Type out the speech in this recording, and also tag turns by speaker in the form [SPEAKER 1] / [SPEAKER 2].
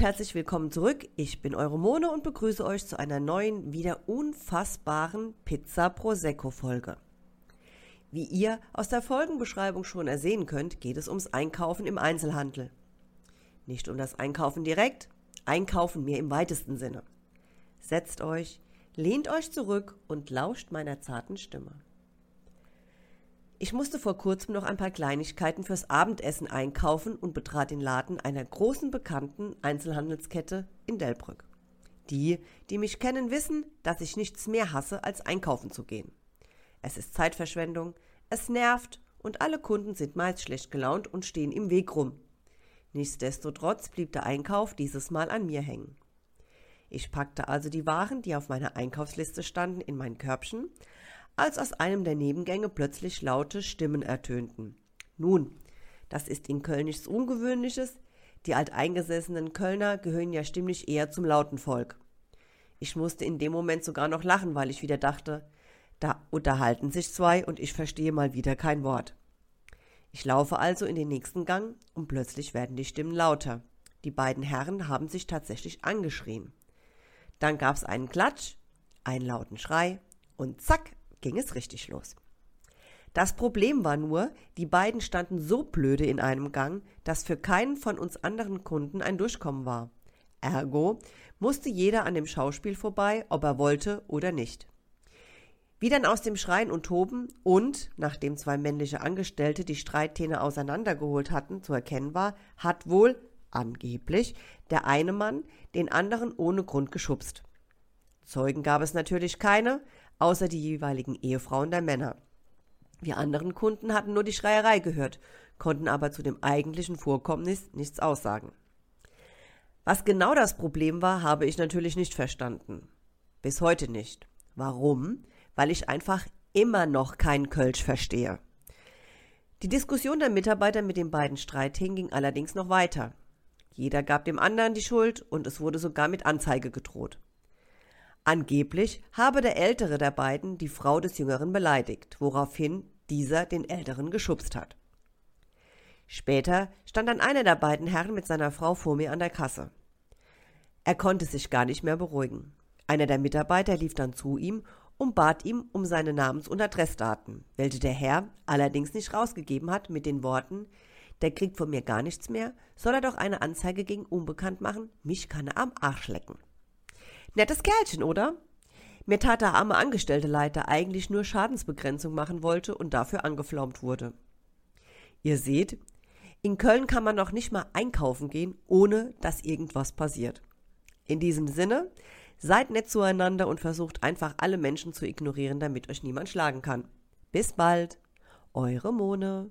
[SPEAKER 1] Herzlich willkommen zurück. Ich bin eure Mone und begrüße euch zu einer neuen, wieder unfassbaren Pizza Prosecco Folge. Wie ihr aus der Folgenbeschreibung schon ersehen könnt, geht es ums Einkaufen im Einzelhandel. Nicht um das Einkaufen direkt, Einkaufen mir im weitesten Sinne. Setzt euch, lehnt euch zurück und lauscht meiner zarten Stimme. Ich musste vor kurzem noch ein paar Kleinigkeiten fürs Abendessen einkaufen und betrat den Laden einer großen bekannten Einzelhandelskette in Delbrück. Die, die mich kennen, wissen, dass ich nichts mehr hasse, als einkaufen zu gehen. Es ist Zeitverschwendung, es nervt und alle Kunden sind meist schlecht gelaunt und stehen im Weg rum. Nichtsdestotrotz blieb der Einkauf dieses Mal an mir hängen. Ich packte also die Waren, die auf meiner Einkaufsliste standen, in mein Körbchen, als aus einem der Nebengänge plötzlich laute Stimmen ertönten. Nun, das ist in Köln nichts Ungewöhnliches, die alteingesessenen Kölner gehören ja stimmlich eher zum lauten Volk. Ich musste in dem Moment sogar noch lachen, weil ich wieder dachte, da unterhalten sich zwei und ich verstehe mal wieder kein Wort. Ich laufe also in den nächsten Gang und plötzlich werden die Stimmen lauter. Die beiden Herren haben sich tatsächlich angeschrien. Dann gab's einen Klatsch, einen lauten Schrei und zack ging es richtig los. Das Problem war nur, die beiden standen so blöde in einem Gang, dass für keinen von uns anderen Kunden ein Durchkommen war. Ergo musste jeder an dem Schauspiel vorbei, ob er wollte oder nicht. Wie dann aus dem Schreien und Toben und, nachdem zwei männliche Angestellte die Streithähne auseinandergeholt hatten, zu erkennen war, hat wohl, angeblich, der eine Mann den anderen ohne Grund geschubst. Zeugen gab es natürlich keine, außer die jeweiligen Ehefrauen der Männer. Wir anderen Kunden hatten nur die Schreierei gehört, konnten aber zu dem eigentlichen Vorkommnis nichts aussagen. Was genau das Problem war, habe ich natürlich nicht verstanden. Bis heute nicht. Warum? Weil ich einfach immer noch kein Kölsch verstehe. Die Diskussion der Mitarbeiter mit den beiden Streithähnen ging allerdings noch weiter. Jeder gab dem anderen die Schuld und es wurde sogar mit Anzeige gedroht. Angeblich habe der ältere der beiden die Frau des jüngeren beleidigt, woraufhin dieser den älteren geschubst hat. Später stand dann einer der beiden Herren mit seiner Frau vor mir an der Kasse. Er konnte sich gar nicht mehr beruhigen. Einer der Mitarbeiter lief dann zu ihm und bat ihm um seine Namens- und Adressdaten, welche der Herr allerdings nicht rausgegeben hat mit den Worten, der kriegt von mir gar nichts mehr, soll er doch eine Anzeige gegen Unbekannt machen, mich kann er am Arsch lecken. Nettes Kerlchen, oder? Mir tat der arme Angestellte leid, eigentlich nur Schadensbegrenzung machen wollte und dafür angeflaumt wurde. Ihr seht, in Köln kann man noch nicht mal einkaufen gehen, ohne dass irgendwas passiert. In diesem Sinne, seid nett zueinander und versucht einfach alle Menschen zu ignorieren, damit euch niemand schlagen kann. Bis bald, eure Mone.